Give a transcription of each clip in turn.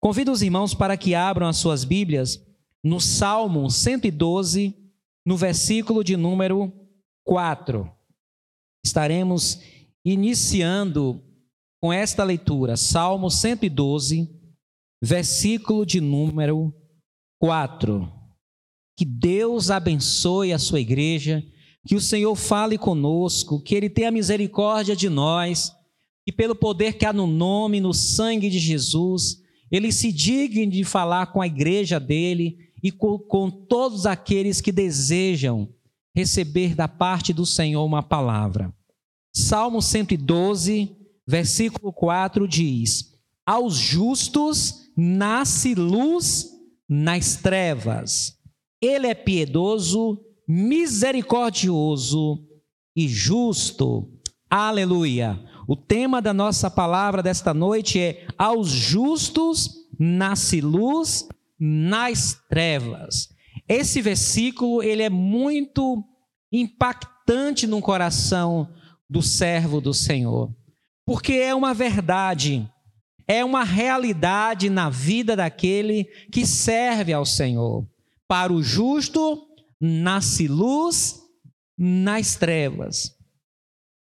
Convido os irmãos para que abram as suas Bíblias no Salmo 112, no versículo de número 4. Estaremos iniciando com esta leitura, Salmo 112, versículo de número 4. Que Deus abençoe a sua igreja, que o Senhor fale conosco, que Ele tenha misericórdia de nós, e pelo poder que há no nome, no sangue de Jesus, ele se digne de falar com a igreja dele e com, com todos aqueles que desejam receber da parte do Senhor uma palavra. Salmo 112, versículo 4 diz: Aos justos nasce luz nas trevas. Ele é piedoso, misericordioso e justo. Aleluia. O tema da nossa palavra desta noite é: Aos justos nasce luz nas trevas. Esse versículo ele é muito impactante no coração do servo do Senhor, porque é uma verdade, é uma realidade na vida daquele que serve ao Senhor. Para o justo nasce luz nas trevas.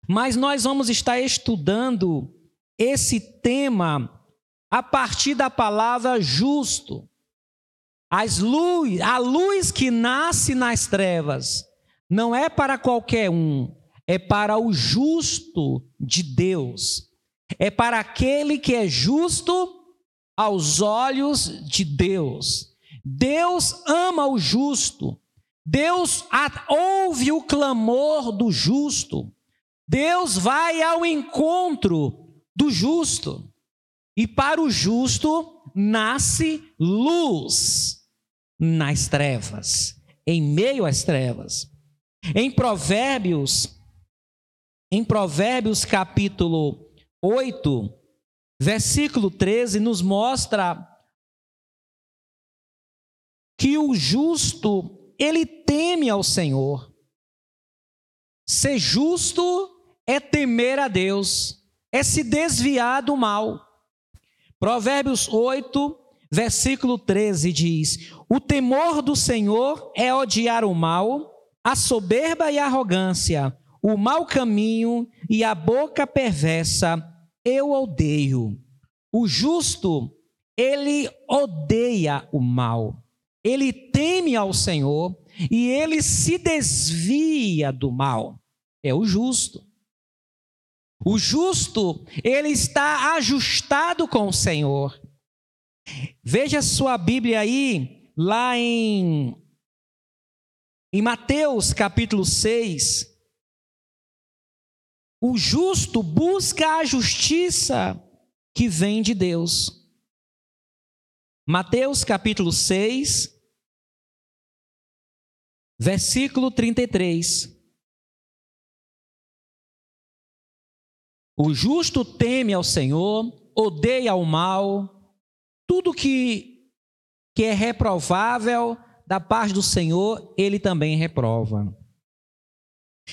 Mas nós vamos estar estudando esse tema a partir da palavra justo. As luz, a luz que nasce nas trevas não é para qualquer um, é para o justo de Deus. É para aquele que é justo aos olhos de Deus. Deus ama o justo. Deus ouve o clamor do justo. Deus vai ao encontro do justo. E para o justo nasce luz nas trevas, em meio às trevas. Em Provérbios, em Provérbios capítulo 8, versículo 13, nos mostra que o justo, ele teme ao Senhor. Ser justo é temer a Deus, é se desviar do mal. Provérbios 8, versículo 13 diz: O temor do Senhor é odiar o mal, a soberba e a arrogância, o mau caminho e a boca perversa, eu odeio. O justo, ele odeia o mal, ele teme ao Senhor e ele se desvia do mal. É o justo. O justo, ele está ajustado com o Senhor. Veja sua Bíblia aí, lá em, em Mateus capítulo 6. O justo busca a justiça que vem de Deus. Mateus capítulo 6, versículo 33. O justo teme ao Senhor, odeia o mal, tudo que, que é reprovável da parte do Senhor, ele também reprova.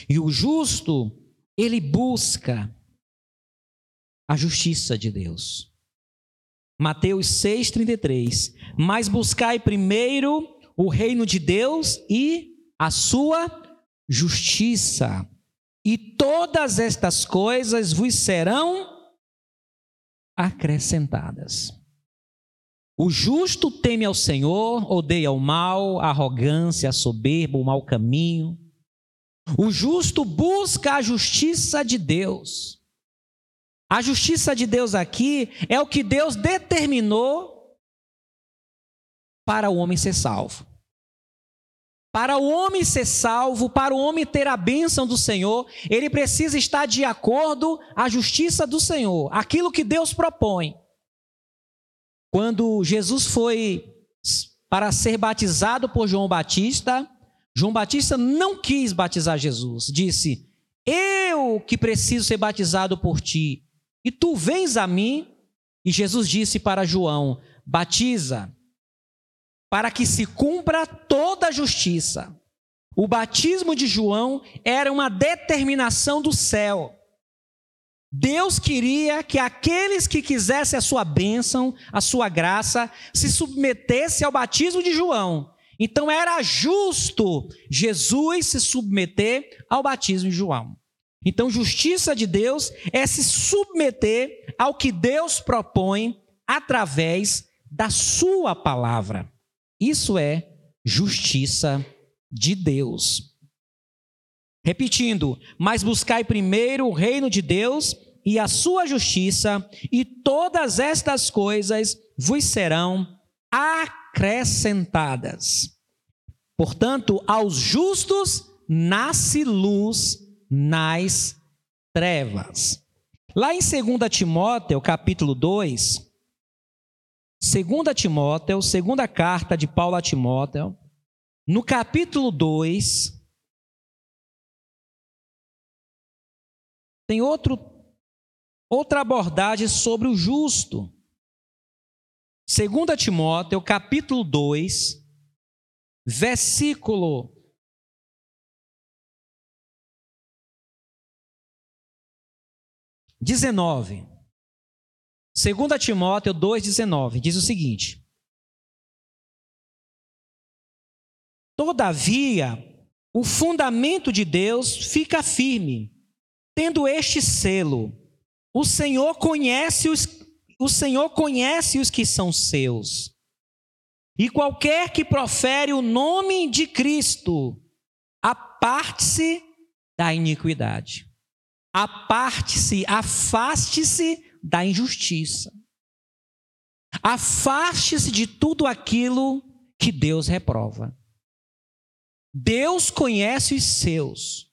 E o justo, ele busca a justiça de Deus. Mateus 6,33. Mas buscai primeiro o reino de Deus e a sua justiça e todas estas coisas vos serão acrescentadas. O justo teme ao Senhor, odeia o mal, a arrogância, a soberba, o mau caminho. O justo busca a justiça de Deus. A justiça de Deus aqui é o que Deus determinou para o homem ser salvo. Para o homem ser salvo, para o homem ter a bênção do Senhor, ele precisa estar de acordo à justiça do Senhor, aquilo que Deus propõe. Quando Jesus foi para ser batizado por João Batista, João Batista não quis batizar Jesus, disse: Eu que preciso ser batizado por ti, e tu vens a mim. E Jesus disse para João: Batiza para que se cumpra toda a justiça. O batismo de João era uma determinação do céu. Deus queria que aqueles que quisessem a sua bênção, a sua graça, se submetessem ao batismo de João. Então era justo Jesus se submeter ao batismo de João. Então, justiça de Deus é se submeter ao que Deus propõe através da sua palavra. Isso é justiça de Deus. Repetindo, mas buscai primeiro o reino de Deus e a sua justiça, e todas estas coisas vos serão acrescentadas. Portanto, aos justos nasce luz nas trevas. Lá em 2 Timóteo, capítulo 2, 2 Timóteo, segunda carta de Paulo a Timóteo, no capítulo 2, tem outro, outra abordagem sobre o justo. 2 Timóteo, capítulo 2, versículo dezenove. 2 Timóteo 2,19 diz o seguinte: Todavia, o fundamento de Deus fica firme, tendo este selo: o Senhor conhece os, o Senhor conhece os que são seus. E qualquer que profere o nome de Cristo, aparte-se da iniquidade. Aparte-se, afaste-se da injustiça. Afaste-se de tudo aquilo que Deus reprova. Deus conhece os seus.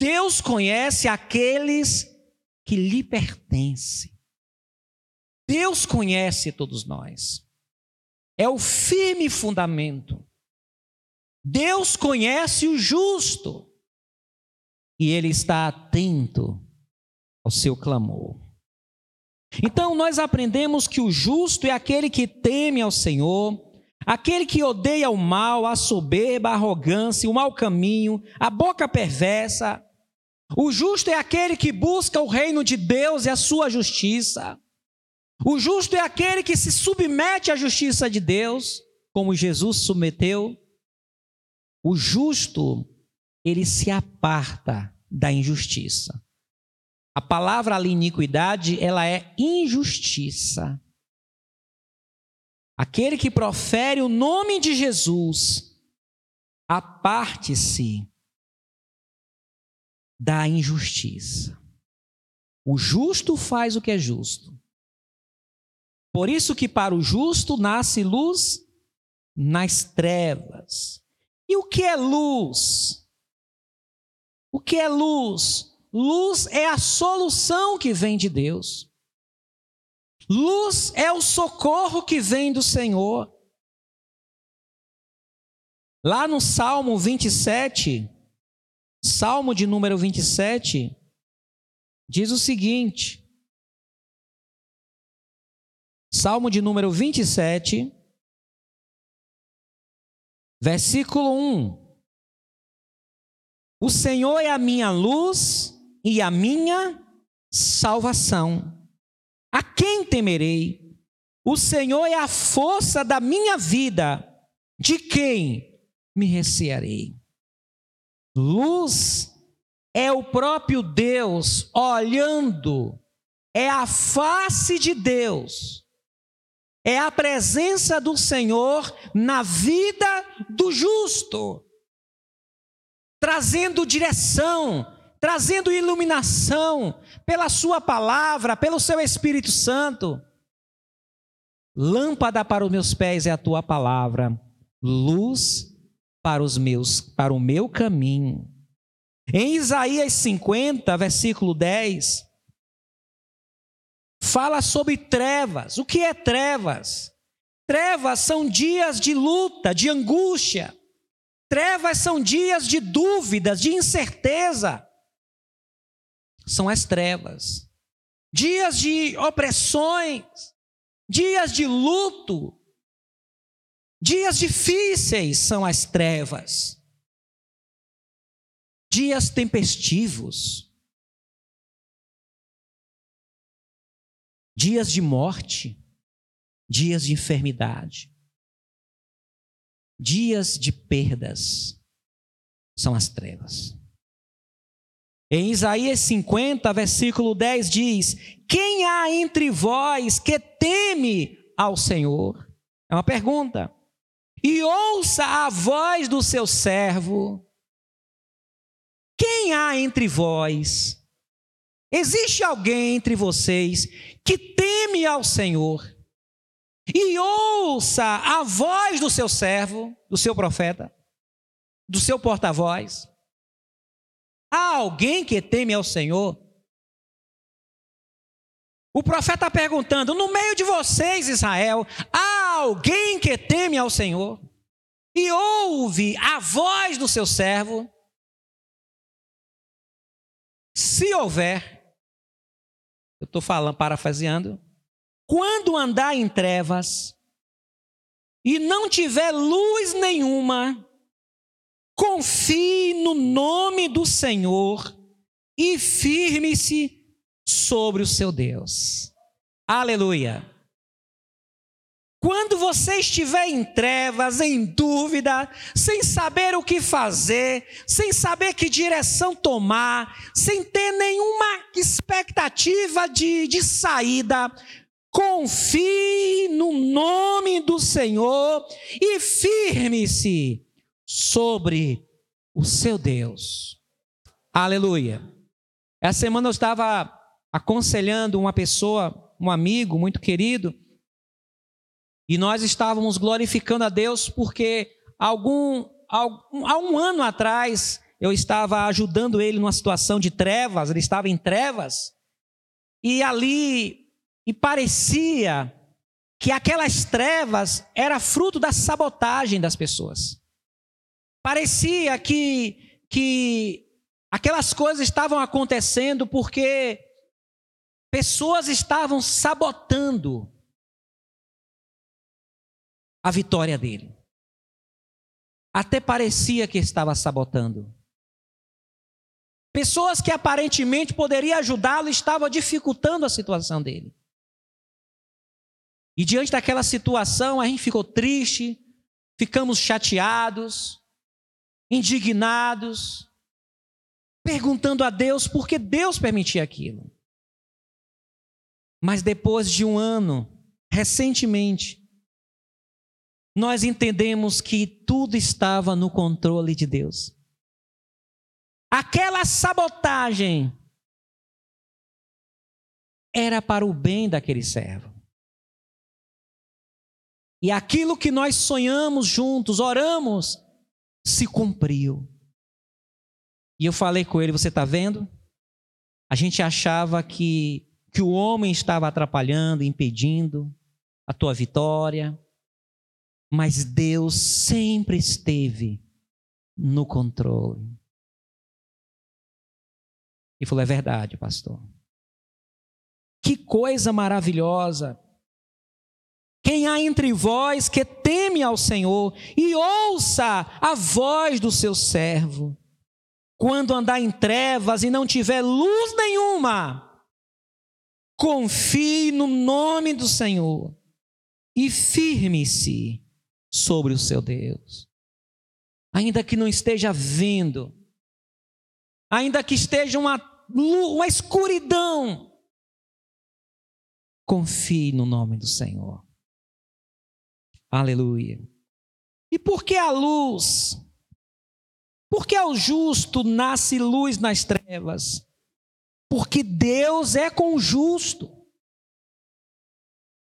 Deus conhece aqueles que lhe pertencem. Deus conhece todos nós. É o firme fundamento. Deus conhece o justo. E ele está atento ao seu clamor. Então nós aprendemos que o justo é aquele que teme ao Senhor, aquele que odeia o mal, a soberba, a arrogância, o mau caminho, a boca perversa, o justo é aquele que busca o reino de Deus e a sua justiça. O justo é aquele que se submete à justiça de Deus, como Jesus submeteu. O justo, ele se aparta da injustiça. A palavra ali, iniquidade, ela é injustiça. Aquele que profere o nome de Jesus, aparte-se da injustiça. O justo faz o que é justo. Por isso que para o justo nasce luz nas trevas. E o que é luz? O que é luz? Luz é a solução que vem de Deus. Luz é o socorro que vem do Senhor. Lá no Salmo 27, Salmo de número 27 diz o seguinte: Salmo de número 27, versículo 1. O Senhor é a minha luz e a minha salvação. A quem temerei? O Senhor é a força da minha vida. De quem me recearei? Luz é o próprio Deus olhando, é a face de Deus, é a presença do Senhor na vida do justo, trazendo direção, trazendo iluminação pela Sua palavra, pelo Seu Espírito Santo. Lâmpada para os meus pés é a tua palavra, luz para os meus, para o meu caminho. Em Isaías 50, versículo 10, fala sobre trevas. O que é trevas? Trevas são dias de luta, de angústia. Trevas são dias de dúvidas, de incerteza. São as trevas. Dias de opressões, dias de luto, Dias difíceis são as trevas, dias tempestivos. dias de morte, dias de enfermidade, dias de perdas são as trevas. Em Isaías 50, versículo 10 diz: Quem há entre vós que teme ao Senhor? É uma pergunta. E ouça a voz do seu servo. Quem há entre vós? Existe alguém entre vocês que teme ao Senhor e ouça a voz do seu servo, do seu profeta, do seu porta-voz? Há alguém que teme ao Senhor? O profeta está perguntando: no meio de vocês, Israel, há alguém que teme ao Senhor? E ouve a voz do seu servo? Se houver, eu estou falando, parafraseando, quando andar em trevas e não tiver luz nenhuma, confie no nome do Senhor e firme-se sobre o seu Deus. Aleluia. Quando você estiver em trevas, em dúvida, sem saber o que fazer, sem saber que direção tomar, sem ter nenhuma expectativa de, de saída, confie no nome do Senhor e firme-se sobre o seu Deus. Aleluia. Essa semana eu estava aconselhando uma pessoa, um amigo muito querido, e nós estávamos glorificando a Deus porque algum, algum, há um ano atrás eu estava ajudando ele numa situação de trevas, ele estava em trevas, e ali, e parecia que aquelas trevas era fruto da sabotagem das pessoas. Parecia que, que aquelas coisas estavam acontecendo porque pessoas estavam sabotando a vitória dele. Até parecia que estava sabotando. Pessoas que aparentemente poderiam ajudá-lo estavam dificultando a situação dele. E diante daquela situação, a gente ficou triste, ficamos chateados, indignados, perguntando a Deus por que Deus permitia aquilo. Mas depois de um ano, recentemente, nós entendemos que tudo estava no controle de Deus. Aquela sabotagem era para o bem daquele servo. E aquilo que nós sonhamos juntos, oramos, se cumpriu. E eu falei com ele: você está vendo? A gente achava que, que o homem estava atrapalhando, impedindo a tua vitória, mas Deus sempre esteve no controle. E falou: é verdade, pastor. Que coisa maravilhosa quem há entre vós que teme ao Senhor e ouça a voz do seu servo. Quando andar em trevas e não tiver luz nenhuma, confie no nome do Senhor e firme-se sobre o seu Deus. Ainda que não esteja vendo, ainda que esteja uma, uma escuridão, confie no nome do Senhor. Aleluia. E por que a luz? Porque ao justo nasce luz nas trevas. Porque Deus é com o justo.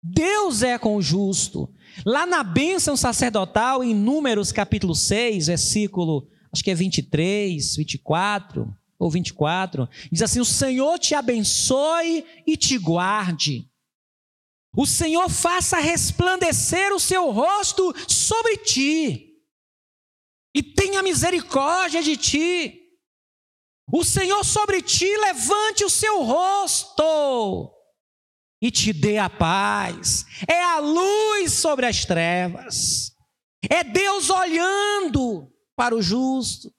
Deus é com o justo. Lá na bênção sacerdotal, em Números capítulo 6, versículo, acho que é 23, 24 ou 24, diz assim: O Senhor te abençoe e te guarde. O Senhor faça resplandecer o seu rosto sobre ti e tenha misericórdia de ti. O Senhor sobre ti levante o seu rosto e te dê a paz. É a luz sobre as trevas. É Deus olhando para o justo.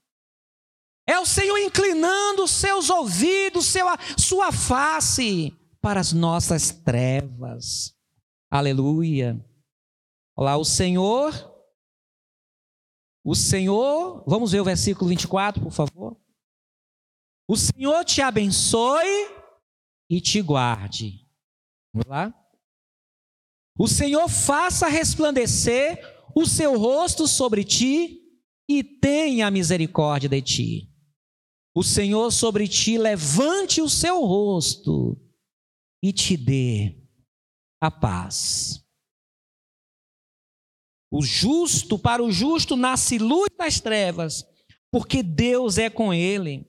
É o Senhor inclinando os seus ouvidos, seu, sua face para as nossas trevas. Aleluia. Olá, o Senhor, o Senhor, vamos ver o versículo 24, por favor. O Senhor te abençoe e te guarde. Vamos lá? O Senhor faça resplandecer o seu rosto sobre ti e tenha misericórdia de ti. O Senhor sobre ti levante o seu rosto e te dê a paz. O justo, para o justo nasce luz das trevas, porque Deus é com ele.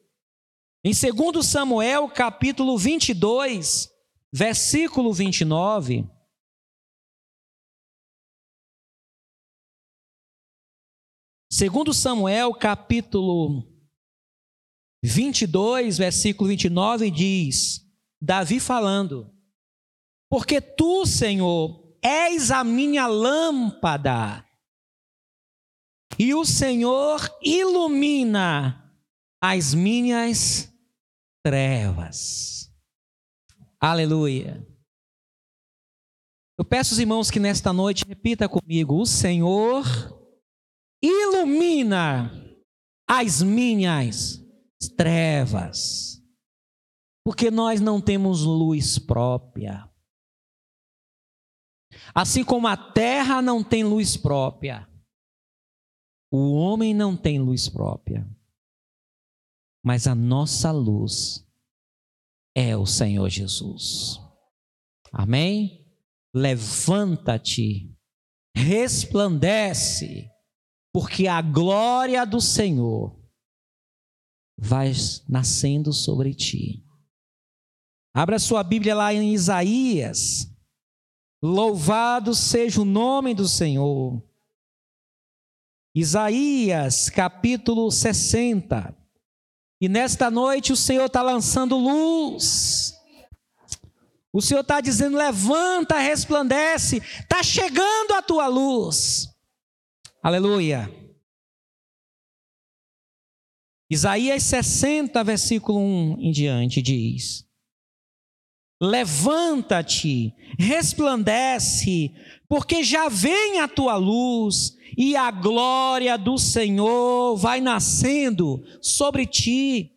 Em 2 Samuel, capítulo 22, versículo 29, Segundo Samuel, capítulo 22, versículo 29 diz: Davi falando: Porque tu, Senhor, és a minha lâmpada, e o Senhor ilumina as minhas trevas. Aleluia. Eu peço aos irmãos que nesta noite repita comigo: O Senhor ilumina as minhas trevas, porque nós não temos luz própria. Assim como a terra não tem luz própria, o homem não tem luz própria, mas a nossa luz é o Senhor Jesus. Amém? Levanta-te, resplandece, porque a glória do Senhor vai nascendo sobre ti. Abra sua Bíblia lá em Isaías. Louvado seja o nome do Senhor. Isaías, capítulo 60. E nesta noite o Senhor está lançando luz. O Senhor está dizendo: levanta, resplandece, está chegando a tua luz. Aleluia. Isaías 60, versículo 1 em diante diz: Levanta-te, resplandece, porque já vem a tua luz e a glória do Senhor vai nascendo sobre ti.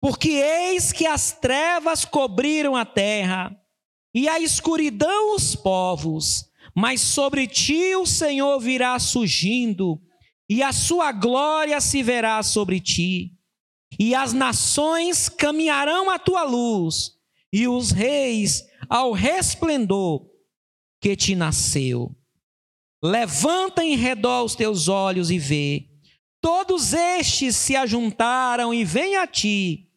Porque eis que as trevas cobriram a terra e a escuridão os povos, mas sobre ti o Senhor virá surgindo, e a sua glória se verá sobre ti. E as nações caminharão à tua luz, e os reis ao resplendor que te nasceu. Levanta em redor os teus olhos e vê. Todos estes se ajuntaram e vêm a ti.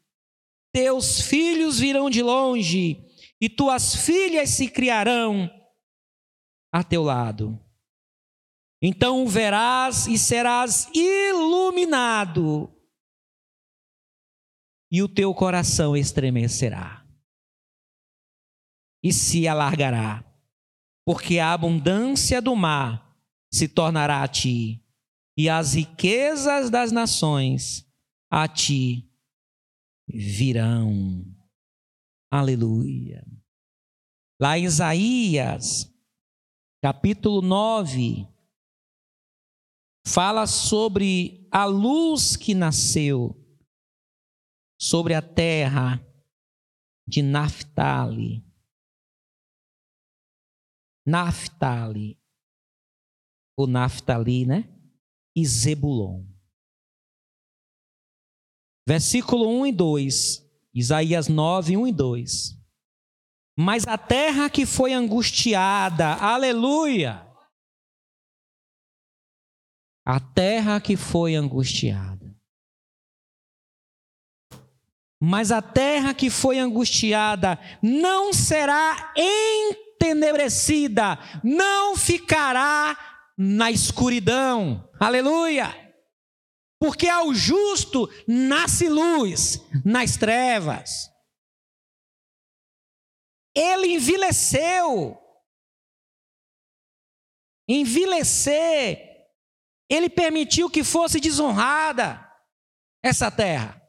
Teus filhos virão de longe, e tuas filhas se criarão a teu lado. Então verás e serás iluminado, e o teu coração estremecerá, e se alargará, porque a abundância do mar se tornará a ti, e as riquezas das nações a ti virão. Aleluia. Lá em Isaías, capítulo 9, fala sobre a luz que nasceu sobre a terra de Naphtali. Naphtali, ou Naphtali, né? E Zebulon. Versículo 1 e 2, Isaías 9, 1 e 2. Mas a terra que foi angustiada, aleluia. A terra que foi angustiada. Mas a terra que foi angustiada não será entenebrecida, não ficará na escuridão. Aleluia! Porque ao justo nasce luz nas trevas. Ele envileceu. Envilecer. Ele permitiu que fosse desonrada essa terra.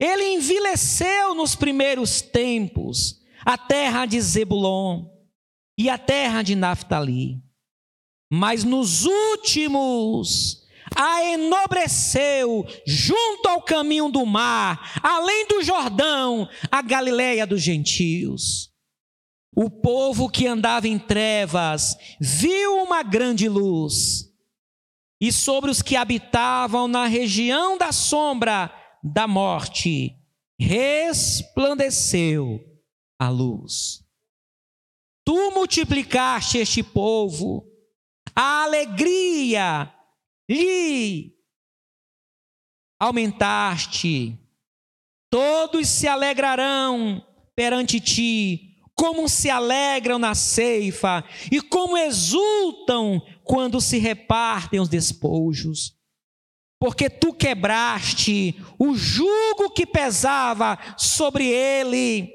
Ele envileceu nos primeiros tempos a terra de Zebulon e a terra de Naphtali. Mas nos últimos a enobreceu junto ao caminho do mar, além do Jordão, a Galileia dos gentios. O povo que andava em trevas viu uma grande luz, e sobre os que habitavam na região da sombra da morte resplandeceu a luz. Tu multiplicaste este povo, a alegria lhe aumentaste, todos se alegrarão perante ti, como se alegram na ceifa e como exultam quando se repartem os despojos. Porque tu quebraste o jugo que pesava sobre ele,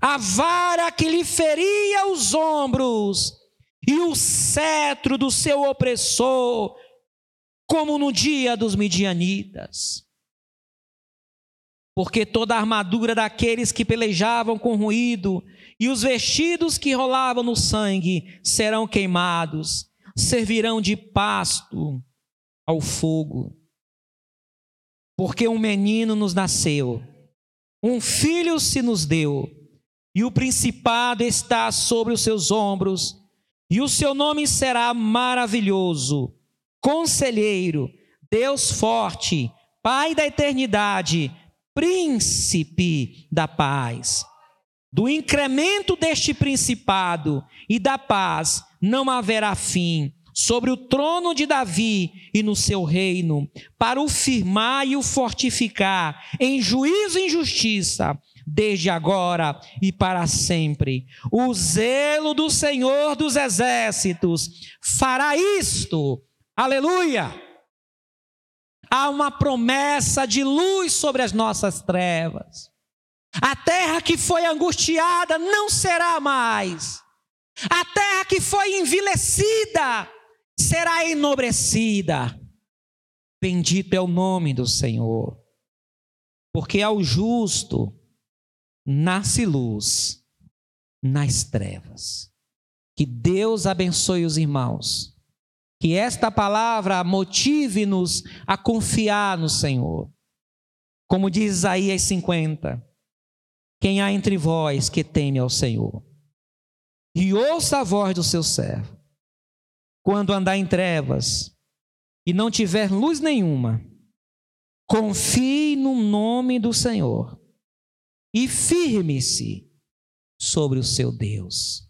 a vara que lhe feria os ombros, e o cetro do seu opressor como no dia dos midianitas. Porque toda a armadura daqueles que pelejavam com ruído e os vestidos que rolavam no sangue serão queimados, servirão de pasto ao fogo. Porque um menino nos nasceu, um filho se nos deu, e o principado está sobre os seus ombros, e o seu nome será maravilhoso Conselheiro, Deus forte, Pai da eternidade, Príncipe da paz. Do incremento deste principado e da paz não haverá fim sobre o trono de Davi e no seu reino, para o firmar e o fortificar em juízo e justiça, desde agora e para sempre. O zelo do Senhor dos exércitos fará isto Aleluia! Há uma promessa de luz sobre as nossas trevas. A terra que foi angustiada não será mais. A terra que foi envilecida será enobrecida. Bendito é o nome do Senhor. Porque ao justo nasce luz nas trevas. Que Deus abençoe os irmãos que esta palavra motive-nos a confiar no Senhor. Como diz Isaías 50: Quem há entre vós que teme ao Senhor, e ouça a voz do seu servo, quando andar em trevas e não tiver luz nenhuma, confie no nome do Senhor e firme-se sobre o seu Deus.